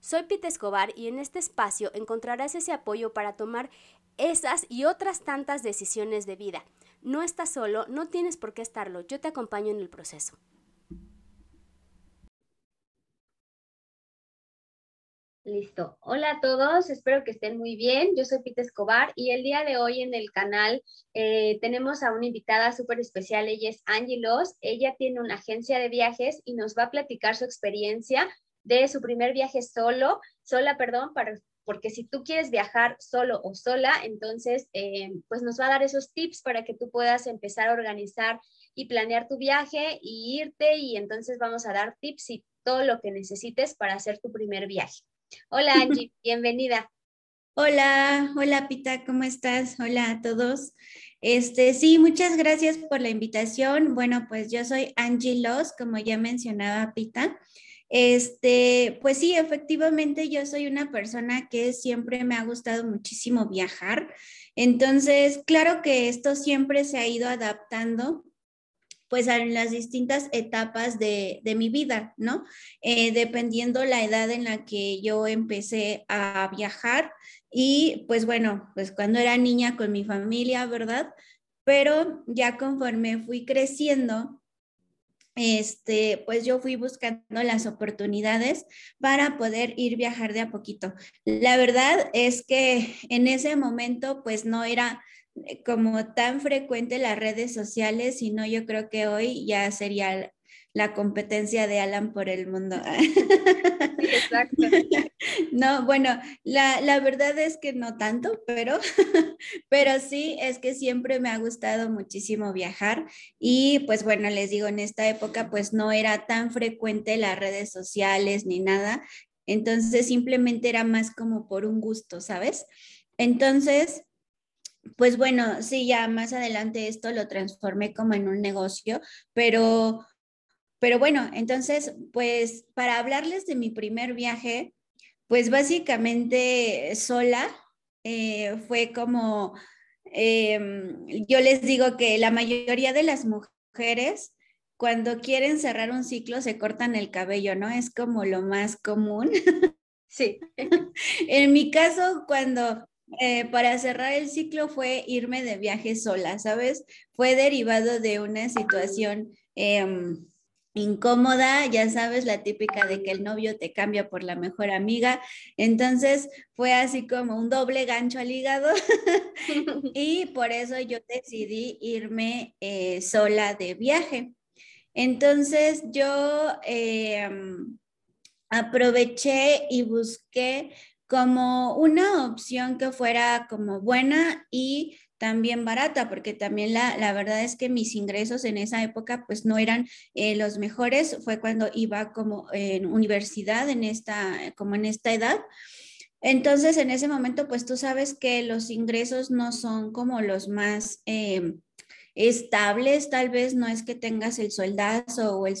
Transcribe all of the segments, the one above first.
Soy Pete Escobar y en este espacio encontrarás ese apoyo para tomar esas y otras tantas decisiones de vida. No estás solo, no tienes por qué estarlo, yo te acompaño en el proceso. Listo. Hola a todos, espero que estén muy bien. Yo soy Pita Escobar y el día de hoy en el canal eh, tenemos a una invitada súper especial. Ella es Angie Ella tiene una agencia de viajes y nos va a platicar su experiencia de su primer viaje solo, sola, perdón, para, porque si tú quieres viajar solo o sola, entonces eh, pues nos va a dar esos tips para que tú puedas empezar a organizar y planear tu viaje y irte y entonces vamos a dar tips y todo lo que necesites para hacer tu primer viaje. Hola Angie, bienvenida. Hola, hola Pita, ¿cómo estás? Hola a todos. Este, sí, muchas gracias por la invitación. Bueno, pues yo soy Angie Loss, como ya mencionaba Pita. Este, pues sí, efectivamente yo soy una persona que siempre me ha gustado muchísimo viajar. Entonces, claro que esto siempre se ha ido adaptando pues en las distintas etapas de, mi vida, ¿no? Eh, dependiendo la edad en la que yo empecé a viajar y pues bueno, pues cuando era niña con mi familia, ¿verdad? Pero ya conforme fui creciendo, este, pues yo fui buscando las oportunidades para poder ir viajar de a poquito. La verdad es que en ese momento pues no era eh, como tan frecuente las redes sociales, sino yo creo que hoy ya sería la competencia de Alan por el mundo. Exacto. No, bueno, la, la, verdad es que no tanto, pero, pero sí es que siempre me ha gustado muchísimo viajar y pues bueno, les digo, en esta época pues no era tan frecuente las redes sociales ni nada, entonces simplemente era más como por un gusto, ¿sabes? Entonces, pues bueno, sí, ya más adelante esto lo transformé como en un negocio, pero pero bueno, entonces, pues para hablarles de mi primer viaje, pues básicamente sola, eh, fue como, em, yo les digo que la mayoría de las mujeres cuando quieren cerrar un ciclo se cortan el cabello, ¿no? Es como lo más común. Sí. en mi caso, cuando eh, para cerrar el ciclo fue irme de viaje sola, ¿sabes? Fue derivado de una situación em, incómoda, ya sabes, la típica de que el novio te cambia por la mejor amiga. Entonces fue así como un doble gancho al hígado y por eso yo decidí irme eh, sola de viaje. Entonces yo em, aproveché y busqué como una opción que fuera como buena y también barata, porque también la, la, verdad es que mis ingresos en esa época pues no eran eh, los mejores, fue cuando iba como en universidad, en esta, como en esta edad. Entonces, en ese momento, pues tú sabes que los ingresos no son como los más eh, estables, tal vez no es que tengas el sueldazo o el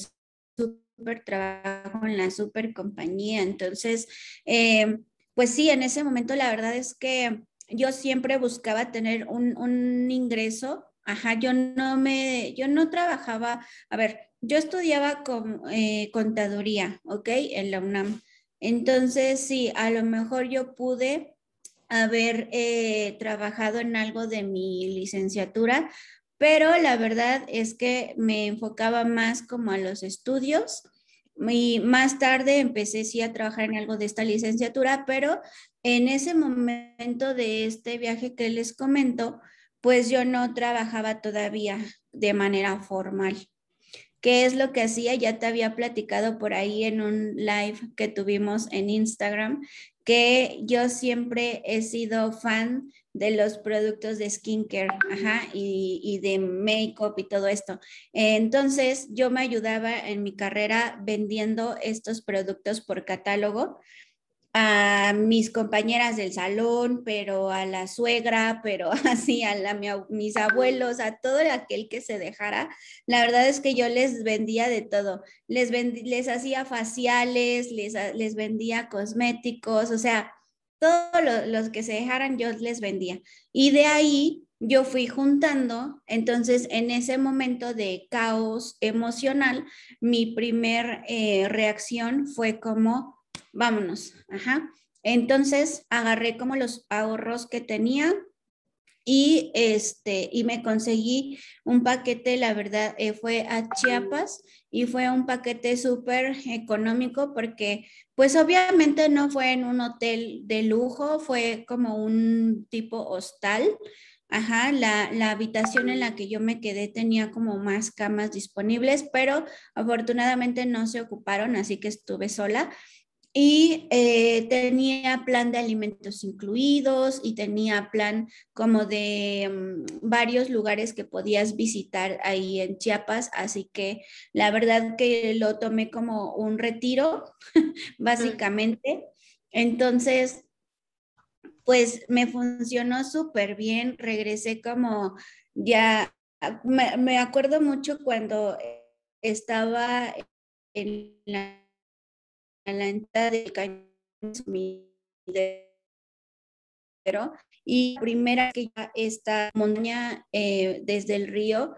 super trabajo en la super compañía. Entonces, eh, pues sí, en ese momento la verdad es que yo siempre buscaba tener un, ingreso. Ajá, yo no me, yo no trabajaba, a ver, yo estudiaba con, eh, contaduría, ¿ok? En la UNAM. Entonces, sí, a lo mejor yo pude haber eh, trabajado en algo de mi licenciatura, pero la verdad es que me enfocaba más como a los estudios y más tarde empecé a trabajar en algo de esta licenciatura, pero en ese momento de este viaje que les comento, pues yo no trabajaba todavía de manera formal. ¿Qué es lo que hacía? Ya te había platicado por ahí en un live que tuvimos en Instagram, que yo siempre he sido fan de los productos de skincare y, y de make-up y todo esto. Entonces, yo me ayudaba en mi carrera vendiendo estos productos por catálogo a mis compañeras del salón, pero a la suegra, pero así a mis abuelos, a todo aquel que se dejara. La verdad es que yo les vendía de todo. Les, les hacía faciales, les, les vendía cosméticos, o sea, todos los que se dejaran yo les vendía. Y de ahí yo fui juntando, entonces en ese momento de caos emocional, mi primer eh, reacción fue como, vámonos, ajá. Entonces agarré como los ahorros que tenía y este y me conseguí un paquete, la verdad, eh, fue a Chiapas y fue un paquete súper económico porque pues obviamente no fue en un hotel de lujo, fue como un tipo hostal Ajá, la, la, habitación en la que yo me quedé tenía como más camas disponibles, pero afortunadamente no se ocuparon, así que estuve sola. Y eh, tenía plan de alimentos incluidos y tenía plan como de mm, varios lugares que podías visitar ahí en Chiapas, así que la verdad que lo tomé como un retiro, básicamente. Entonces, pues me funcionó súper bien, regresé como ya, me, acuerdo mucho cuando estaba en la, entrada del cañón y primera que ya esta montaña eh, desde el río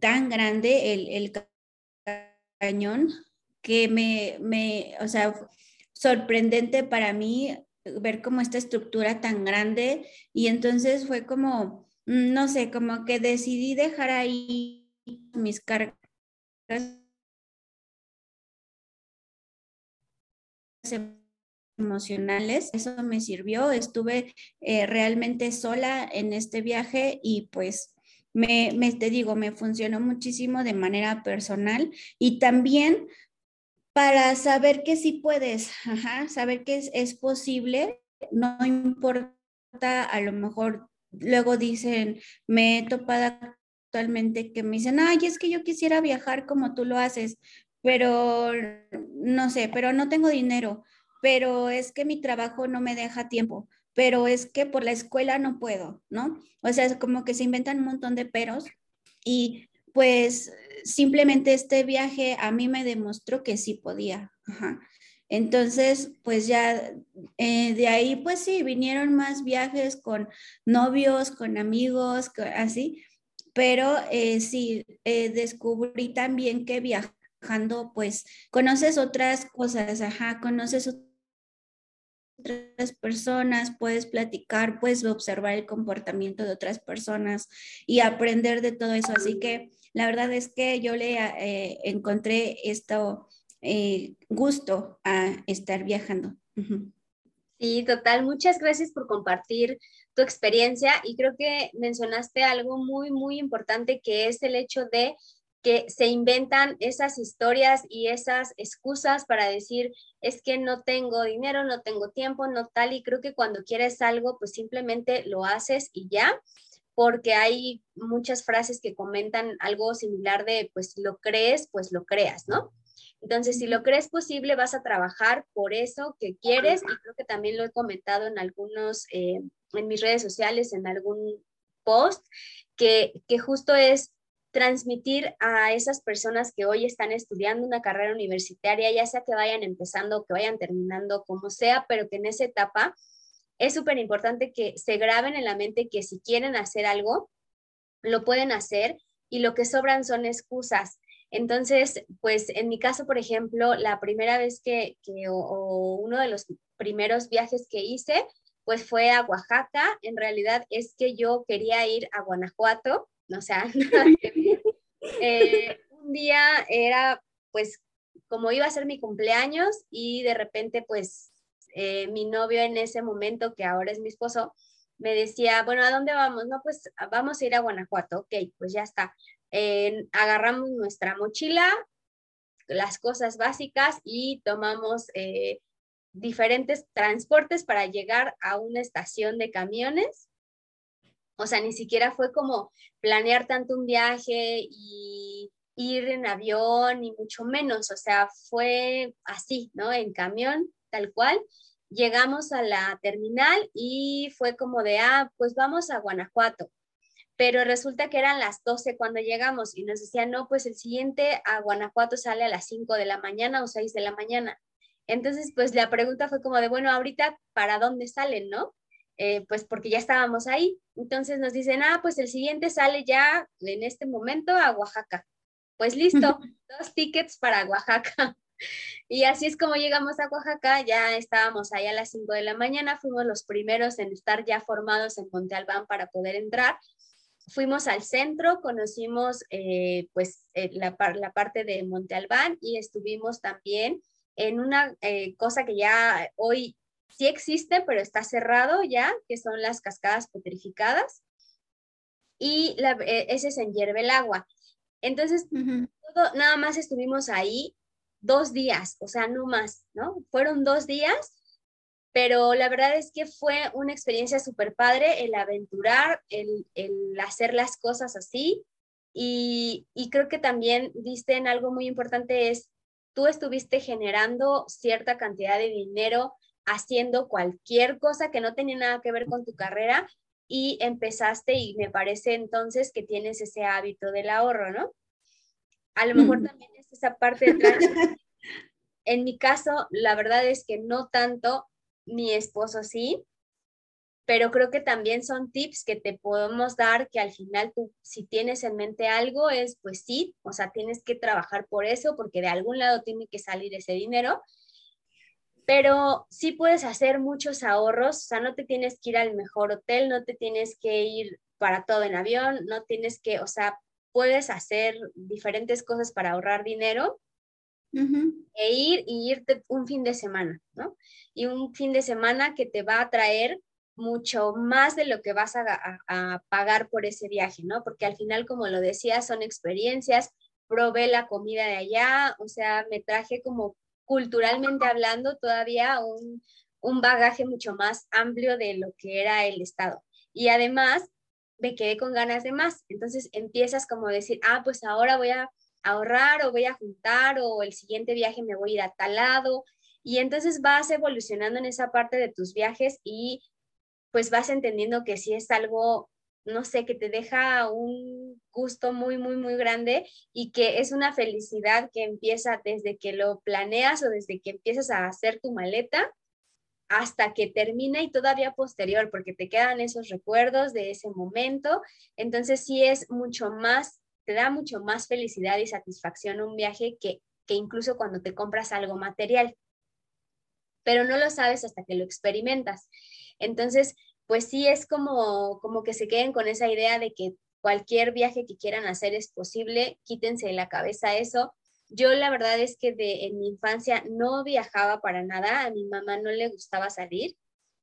tan grande, el, el cañón, que me, me, o sea, sorprendente para mí ver como esta estructura tan grande y entonces fue como, mm, no sé, como que decidí dejar ahí mis cargas emocionales. Eso me sirvió. Estuve eh, realmente sola en este viaje y pues me, te digo, me funcionó muchísimo de manera personal y también para saber que sí puedes, saber que es, posible, no importa, a lo mejor luego dicen, me he topado actualmente que me dicen, ay, es que yo quisiera viajar como tú lo haces, pero no sé, pero no tengo dinero, pero es que mi trabajo no me deja tiempo, pero es que por la escuela no puedo, ¿no? O sea, es como que se inventan un montón de peros y pues simplemente este viaje a mí me demostró que sí podía. Entonces, pues ya eh, de ahí, pues sí, vinieron más viajes con novios, con amigos, así, pero eh, sí, eh, descubrí también que pues conoces otras cosas, ajá, conoces otras personas, puedes platicar, puedes observar el comportamiento de otras personas y aprender de todo eso. Así que la verdad es que yo le eh, encontré esto eh, gusto a estar viajando. Sí, total. Muchas gracias por compartir tu experiencia y creo que mencionaste algo muy, muy importante que es el hecho de que se inventan esas historias y esas excusas para decir, es que no tengo dinero, no tengo tiempo, no tal, y creo que cuando quieres algo, pues simplemente lo haces y ya porque hay muchas frases que comentan algo similar de, pues lo crees, pues lo creas, ¿no? Entonces, si lo crees posible, vas a trabajar por eso que quieres y creo que también lo he comentado en algunos, eh, en mis redes sociales, en algún post, que, que justo es transmitir a esas personas que hoy están estudiando una carrera universitaria, ya sea que vayan empezando que vayan terminando, como sea, pero que en esa etapa es súper importante que se graben en la mente que si quieren hacer algo, lo pueden hacer y lo que sobran son excusas. Entonces, pues en mi caso, por ejemplo, la primera vez que, o, uno de los primeros viajes que hice, pues fue a Oaxaca. En realidad es que yo quería ir a Guanajuato, o sea, eh, un día era, pues, como iba a ser mi cumpleaños y de repente, pues, eh, mi novio en ese momento, que ahora es mi esposo, me decía, bueno, ¿a dónde vamos? No, pues vamos a ir a Guanajuato. Ok, pues ya está. agarramos nuestra mochila, las cosas básicas y tomamos eh, diferentes transportes para llegar a una estación de camiones. O sea, ni siquiera fue como planear tanto un viaje y ir en avión, ni mucho menos. O sea, fue así, ¿no? En camión, tal cual. llegamos a la terminal y fue como de, ah, pues vamos a Guanajuato. Pero resulta que eran las 12 cuando llegamos y nos decían, no, pues el siguiente a Guanajuato sale a las 5 de la mañana o 6 de la mañana. Entonces, pues la pregunta fue como de, bueno, ahorita, ¿para dónde salen, no? Eh, pues porque ya estábamos ahí. Entonces nos dicen, ah, pues el siguiente sale ya en este momento a Oaxaca. Pues listo, dos tickets para Oaxaca. Y así es como llegamos a Oaxaca, ya estábamos ahí a las 5 de la mañana, fuimos los primeros en estar ya formados en Monte Albán para poder entrar. Fuimos al centro, conocimos eh, pues eh, la, la, parte de Monte Albán y estuvimos también en una eh, cosa que ya hoy sí existe, pero está cerrado ya, que son las cascadas petrificadas. Y la, ese es en Agua. Entonces, nada más estuvimos ahí dos días, o sea, no más, ¿no? Fueron dos días, pero la verdad es que fue una experiencia súper padre el aventurar, el, hacer las cosas así. Y, y creo que también diste en algo muy importante es, tú estuviste generando cierta cantidad de dinero haciendo cualquier cosa que no tenía nada que ver con tu carrera y empezaste y me parece entonces que tienes ese hábito del ahorro, ¿no? A lo mejor también es esa parte de En mi caso, la verdad es que no tanto, mi esposo sí, pero creo que también son tips que te podemos dar que al final tú, si tienes en mente algo, es pues sí, o sea, tienes que trabajar por eso porque de algún lado tiene que salir ese dinero, pero sí puedes hacer muchos ahorros, o sea, no te tienes que ir al mejor hotel, no te tienes que ir para todo en avión, no tienes que, o sea, puedes hacer diferentes cosas para ahorrar dinero e ir y irte un fin de semana, ¿no? Y un fin de semana que te va a traer mucho más de lo que vas a, a, pagar por ese viaje, ¿no? Porque al final, como lo decía, son experiencias, probé la comida de allá, o sea, me traje como culturalmente hablando todavía un, un bagaje mucho más amplio de lo que era el Estado. Y además, me quedé con ganas de más. Entonces empiezas como a decir, ah, pues ahora voy a ahorrar o voy a juntar o el siguiente viaje me voy a ir a tal lado. Y entonces vas evolucionando en esa parte de tus viajes y pues vas entendiendo que si es algo, no sé, que te deja un gusto muy, muy, muy grande y que es una felicidad que empieza desde que lo planeas o desde que empiezas a hacer tu maleta hasta que termina y todavía posterior, porque te quedan esos recuerdos de ese momento. Entonces sí es mucho más, te da mucho más felicidad y satisfacción un viaje que, que incluso cuando te compras algo material. Pero no lo sabes hasta que lo experimentas. Entonces, pues sí es como, como que se queden con esa idea de que cualquier viaje que quieran hacer es posible, quítense de la cabeza eso, yo la verdad es que de, en mi infancia no viajaba para nada, a mi mamá no le gustaba salir.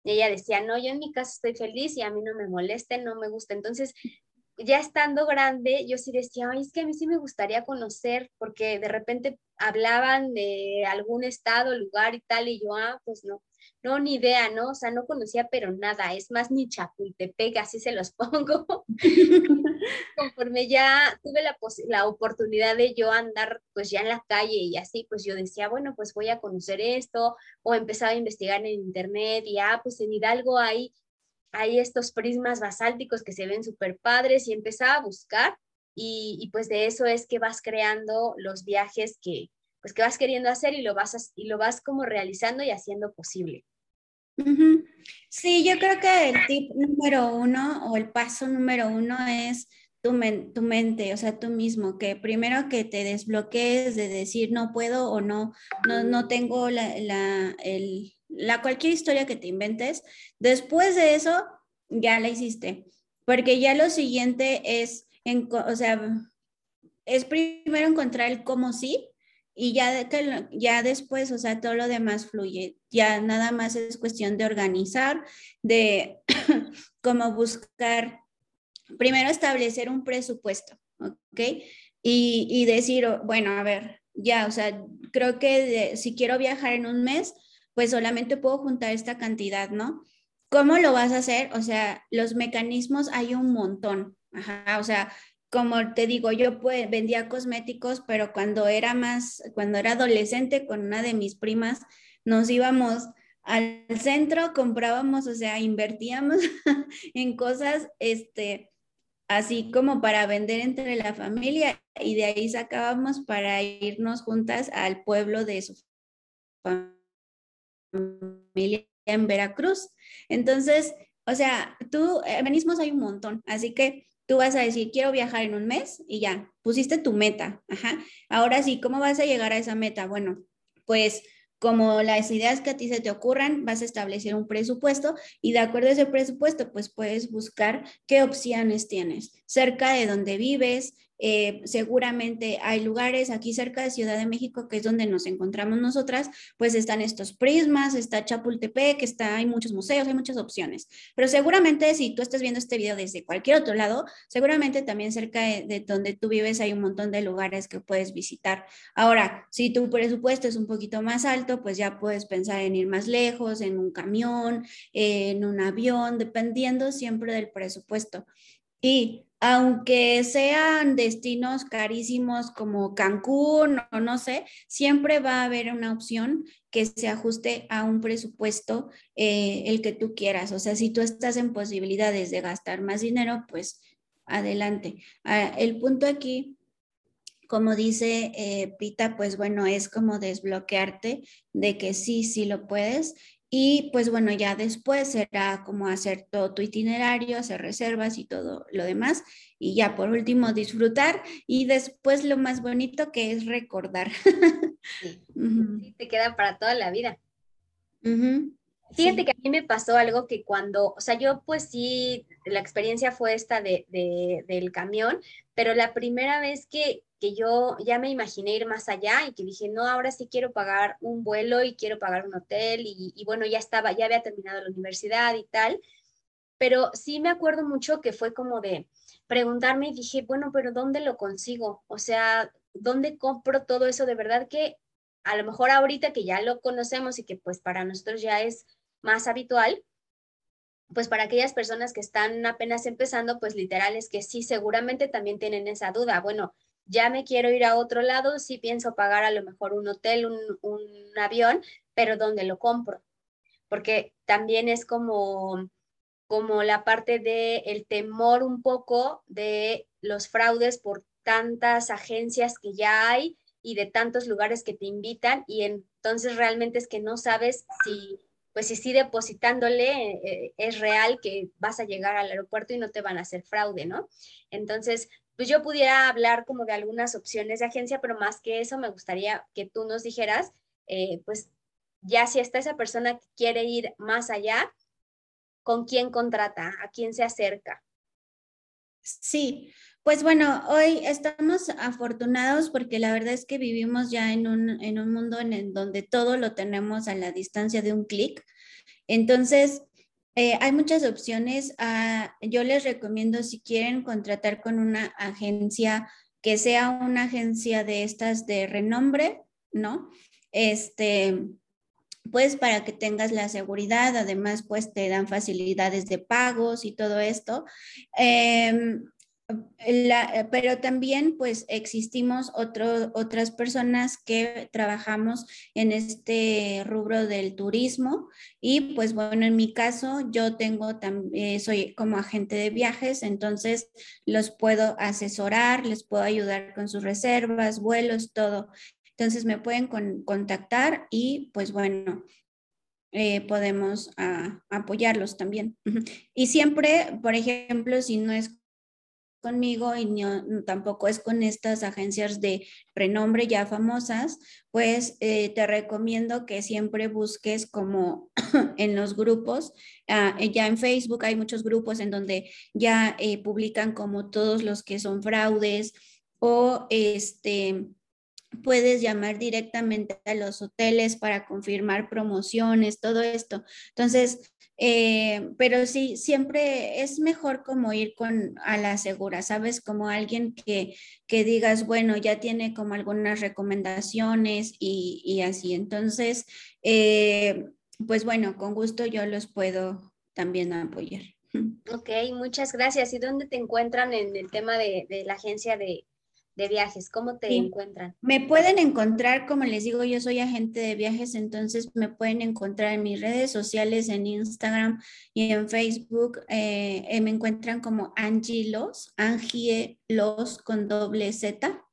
ella decía, no, yo en mi casa estoy feliz y a mí no me moleste, no me gusta. Entonces, ya estando grande, yo sí decía, Ay, es que a mí sí me gustaría conocer, porque de repente hablaban de algún estado, lugar y tal, y yo, ah, pues no, no, ni idea, ¿no? O sea, no conocía pero nada, es más ni Chapultepec, así se los pongo. Conforme ya tuve la, la oportunidad de yo andar pues ya en la calle y así, pues yo decía, bueno, pues voy a conocer esto, o empezaba a investigar en internet y ah, pues en Hidalgo hay, hay estos prismas basálticos que se ven súper padres y empezaba a buscar y, y pues de eso es que vas creando los viajes que, pues que vas queriendo hacer y lo vas, y lo vas como realizando y haciendo posible. Sí, yo creo que el tip número uno o el paso número uno es tu, tu, mente, o sea, tú mismo, que primero que te desbloquees de decir no puedo o no, no, no tengo la, la, el, la cualquier historia que te inventes. Después de eso, ya la hiciste, porque ya lo siguiente es, en, o sea, es primero encontrar el cómo sí y ya, ya después, o sea, todo lo demás fluye. Ya nada más es cuestión de organizar, de cómo buscar, primero establecer un presupuesto, ¿ok? Y, y decir, bueno, a ver, ya, o sea, creo que si quiero viajar en un mes, pues solamente puedo juntar esta cantidad, ¿no? ¿Cómo lo vas a hacer? O sea, los mecanismos hay un montón. Ajá, o sea, como te digo, yo pues, vendía cosméticos, pero cuando era más, cuando era adolescente con una de mis primas, nos íbamos al centro, comprábamos, o sea, invertíamos en cosas, este, así como para vender entre la familia y de ahí sacábamos para irnos juntas al pueblo de su familia en Veracruz. Entonces, o sea, tú, organismos hay un montón, así que tú vas a decir, quiero viajar en un mes y ya, pusiste tu meta. Ajá. Ahora sí, ¿cómo vas a llegar a esa meta? Bueno, pues como las ideas que a ti se te ocurran, vas a establecer un presupuesto y de acuerdo a ese presupuesto, pues puedes buscar qué opciones tienes cerca de donde vives, eh, seguramente hay lugares aquí cerca de Ciudad de México, que es donde nos encontramos nosotras, pues están estos prismas, está Chapultepec, está, hay muchos museos, hay muchas opciones. Pero seguramente si tú estás viendo este video desde cualquier otro lado, seguramente también cerca de, de donde tú vives hay un montón de lugares que puedes visitar. Ahora, si tu presupuesto es un poquito más alto, pues ya puedes pensar en ir más lejos, en un camión, en un avión, dependiendo siempre del presupuesto. Y aunque sean destinos carísimos como Cancún o no sé, siempre va a haber una opción que se ajuste a un presupuesto eh, el que tú quieras. O sea, si tú estás en posibilidades de gastar más dinero, pues adelante. Ah, el punto aquí, como dice eh, Pita, pues bueno, es como desbloquearte de que sí, sí lo puedes y pues bueno, ya después será como hacer todo tu itinerario, hacer reservas y todo lo demás. Y ya por último disfrutar y después lo más bonito que es recordar. Sí, te queda para toda la vida. Fíjate que a mí me pasó algo que cuando, o sea, yo pues sí, la experiencia fue esta de, del camión, pero la primera vez que, que yo ya me imaginé ir más allá y que dije, no, ahora sí quiero pagar un vuelo y quiero pagar un hotel y, bueno, ya estaba, ya había terminado la universidad y tal, pero sí me acuerdo mucho que fue como de preguntarme y dije, bueno, pero ¿dónde lo consigo? O sea, ¿dónde compro todo eso? De verdad que a lo mejor ahorita que ya lo conocemos y que pues para nosotros ya es más habitual, pues para aquellas personas que están apenas empezando, pues literal es que sí, seguramente también tienen esa duda. Bueno, ya me quiero ir a otro lado, sí pienso pagar a lo mejor un hotel, un, avión, pero ¿dónde lo compro? Porque también es como, como la parte del el temor un poco de los fraudes por tantas agencias que ya hay y de tantos lugares que te invitan y entonces realmente es que no sabes si pues si sí depositándole eh, es real que vas a llegar al aeropuerto y no te van a hacer fraude, ¿no? Entonces, pues yo pudiera hablar como de algunas opciones de agencia, pero más que eso me gustaría que tú nos dijeras, eh, pues ya si está esa persona que quiere ir más allá, ¿con quién contrata? ¿A quién se acerca? Sí, pues bueno, hoy estamos afortunados porque la verdad es que vivimos ya en un, en un mundo en donde todo lo tenemos a la distancia de un clic. Entonces, eh, hay muchas opciones. Ah, yo les recomiendo si quieren contratar con una agencia que sea una agencia de estas de renombre, ¿no? Este, pues para que tengas la seguridad, además pues te dan facilidades de pagos y todo esto. Em, eh, pero también pues existimos otras personas que trabajamos en este rubro del turismo y pues bueno, en mi caso yo tengo también, soy como agente de viajes, entonces los puedo asesorar, les puedo ayudar con sus reservas, vuelos, todo. Entonces me pueden contactar y pues bueno, eh, podemos ah, apoyarlos también. Y siempre, por ejemplo, si no es conmigo y tampoco es con estas agencias de renombre ya famosas, pues eh, te recomiendo que siempre busques como en los grupos, ah, eh, ya en Facebook hay muchos grupos en donde ya eh, publican como todos los que son fraudes o este puedes llamar directamente a los hoteles para confirmar promociones, todo esto. Entonces, eh, pero sí, siempre es mejor como ir con a la segura, ¿sabes? Como alguien que, que digas, bueno, ya tiene como algunas recomendaciones y, así. Entonces, eh, pues bueno, con gusto yo los puedo también apoyar. Ok, muchas gracias. ¿Y dónde te encuentran en el tema de, de la agencia de, de viajes? ¿Cómo te encuentran? Me pueden encontrar, como les digo, yo soy agente de viajes, entonces me pueden encontrar en mis redes sociales, en Instagram y en Facebook. Eh, eh, me encuentran como Angie Los, Angie Los con doble Z.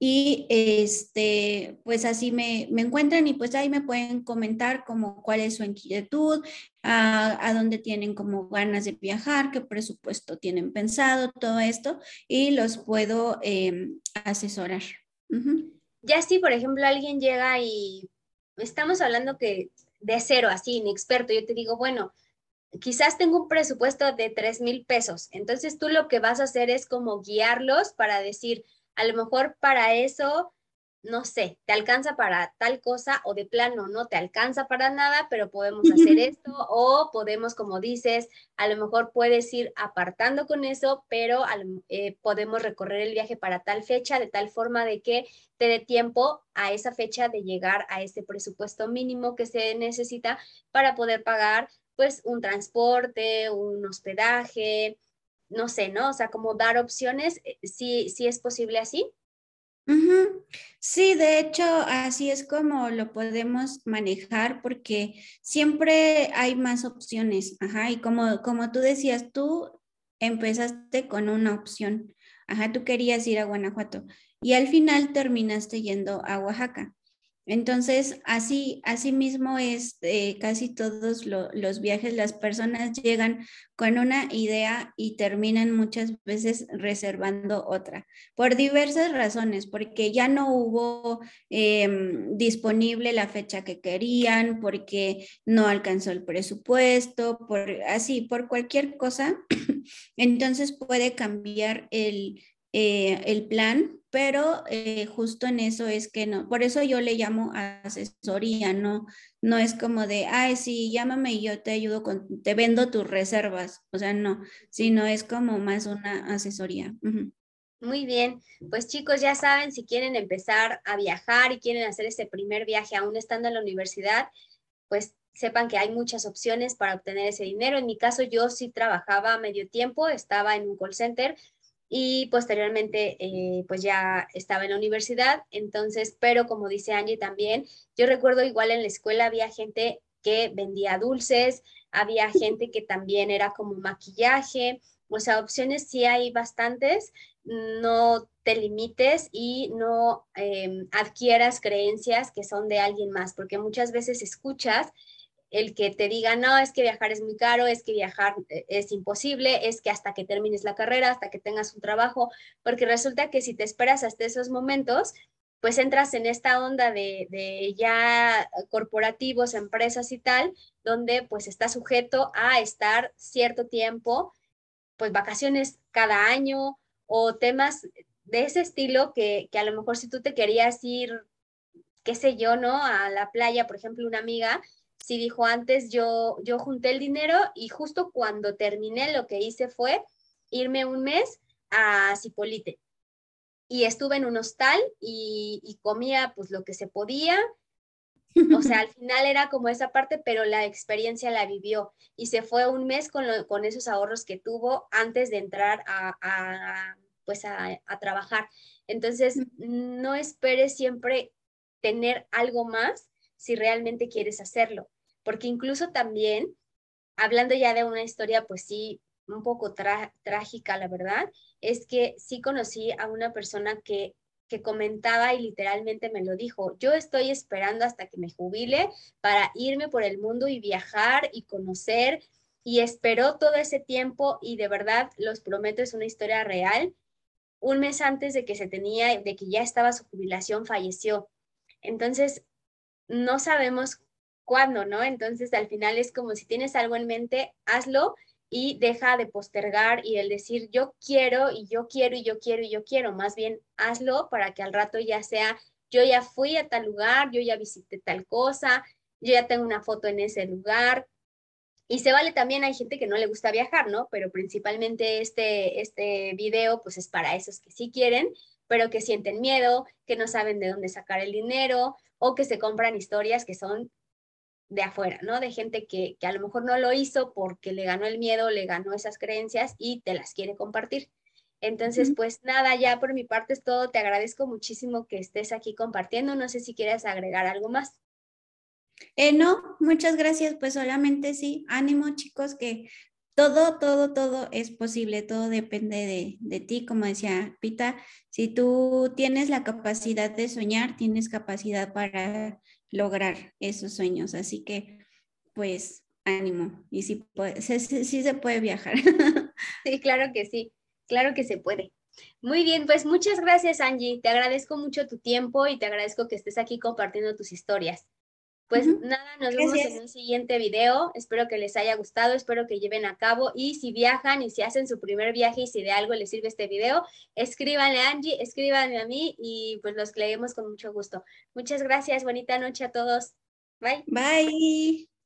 Y este, pues así me, me, encuentran y pues ahí me pueden comentar como cuál es su inquietud, a, a, dónde tienen como ganas de viajar, qué presupuesto tienen pensado, todo esto, y los puedo em, asesorar. Ya si, por ejemplo, alguien llega y estamos hablando que de cero, así, inexperto, yo te digo, bueno, quizás tengo un presupuesto de tres mil pesos, entonces tú lo que vas a hacer es como guiarlos para decir, a lo mejor para eso, no sé, te alcanza para tal cosa o de plano no te alcanza para nada, pero podemos hacer esto o podemos, como dices, a lo mejor puedes ir apartando con eso, pero eh, podemos recorrer el viaje para tal fecha, de tal forma de que te dé tiempo a esa fecha de llegar a ese presupuesto mínimo que se necesita para poder pagar pues un transporte, un hospedaje, no sé, ¿no? O sea, como dar opciones, eh, sí, sí es posible así. Sí, de hecho, así es como lo podemos manejar porque siempre hay más opciones. Ajá, y como, como tú decías, tú empezaste con una opción. Ajá, tú querías ir a Guanajuato y al final terminaste yendo a Oaxaca. Entonces, así, así mismo es eh, casi todos los viajes, las personas llegan con una idea y terminan muchas veces reservando otra, por diversas razones, porque ya no hubo em, disponible la fecha que querían, porque no alcanzó el presupuesto, por así, por cualquier cosa. Entonces puede cambiar el, eh, el plan, pero eh, justo en eso es que no, por eso yo le llamo asesoría, no, no es como de, ay, sí, llámame y yo te ayudo con, te vendo tus reservas, o sea, no, sino es como más una asesoría. Muy bien, pues chicos, ya saben, si quieren empezar a viajar y quieren hacer ese primer viaje aún estando en la universidad, pues sepan que hay muchas opciones para obtener ese dinero. En mi caso, yo sí trabajaba a medio tiempo, estaba en un call center, y posteriormente eh, pues ya estaba en la universidad, entonces, pero como dice Angie también, yo recuerdo igual en la escuela había gente que vendía dulces, había gente que también era como maquillaje, o sea, opciones sí hay bastantes, no te limites y no em, adquieras creencias que son de alguien más, porque muchas veces escuchas el que te diga, no, es que viajar es muy caro, es que viajar eh, es imposible, es que hasta que termines la carrera, hasta que tengas un trabajo, porque resulta que si te esperas hasta esos momentos, pues entras en esta onda de, ya corporativos, empresas y tal, donde pues está sujeto a estar cierto tiempo, pues vacaciones cada año o temas de ese estilo que, que a lo mejor si tú te querías ir, qué sé yo, ¿no? A la playa, por ejemplo, una amiga, si dijo antes, yo, yo junté el dinero y justo cuando terminé lo que hice fue irme un mes a Cipolite. Y estuve en un hostal y, comía pues lo que se podía. O sea, al final era como esa parte, pero la experiencia la vivió y se fue un mes con, con esos ahorros que tuvo antes de entrar a, pues a, a trabajar. Entonces, no esperes siempre tener algo más si realmente quieres hacerlo porque incluso también, hablando ya de una historia, pues sí, un poco trágica, la verdad, es que sí conocí a una persona que, que comentaba y literalmente me lo dijo, yo estoy esperando hasta que me jubile para irme por el mundo y viajar y conocer y esperó todo ese tiempo y de verdad, los prometo, es una historia real. Un mes antes de que se tenía, de que ya estaba su jubilación, falleció. Entonces, no sabemos cuándo, ¿no? Entonces al final es como si tienes algo en mente, hazlo y deja de postergar y el decir yo quiero y yo quiero y yo quiero y yo quiero, más bien hazlo para que al rato ya sea yo ya fui a tal lugar, yo ya visité tal cosa, yo ya tengo una foto en ese lugar. Y se vale también, hay gente que no le gusta viajar, ¿no? Pero principalmente este, este video pues es para esos que sí quieren, pero que sienten miedo, que no saben de dónde sacar el dinero o que se compran historias que son de afuera, ¿no? De gente que, que, a lo mejor no lo hizo porque le ganó el miedo, le ganó esas creencias y te las quiere compartir. Entonces, pues nada, ya por mi parte es todo. Te agradezco muchísimo que estés aquí compartiendo. No sé si quieres agregar algo más. Eh, no, muchas gracias. Pues solamente sí, ánimo chicos, que todo, todo, todo es posible, todo depende de, de, ti, como decía Pita. Si tú tienes la capacidad de soñar, tienes capacidad para lograr esos sueños. Así que, pues, ánimo. Y sí, sí, sí se puede viajar. Sí, claro que sí, claro que se puede. Muy bien, pues muchas gracias Angie. Te agradezco mucho tu tiempo y te agradezco que estés aquí compartiendo tus historias. Pues nada, nos vemos en un siguiente video. Espero que les haya gustado, espero que lleven a cabo y si viajan y si hacen su primer viaje y si de algo les sirve este video, escríbanle a Angie, escríbanme a mí y pues los leemos con mucho gusto. Muchas gracias, bonita noche a todos. Bye. Bye.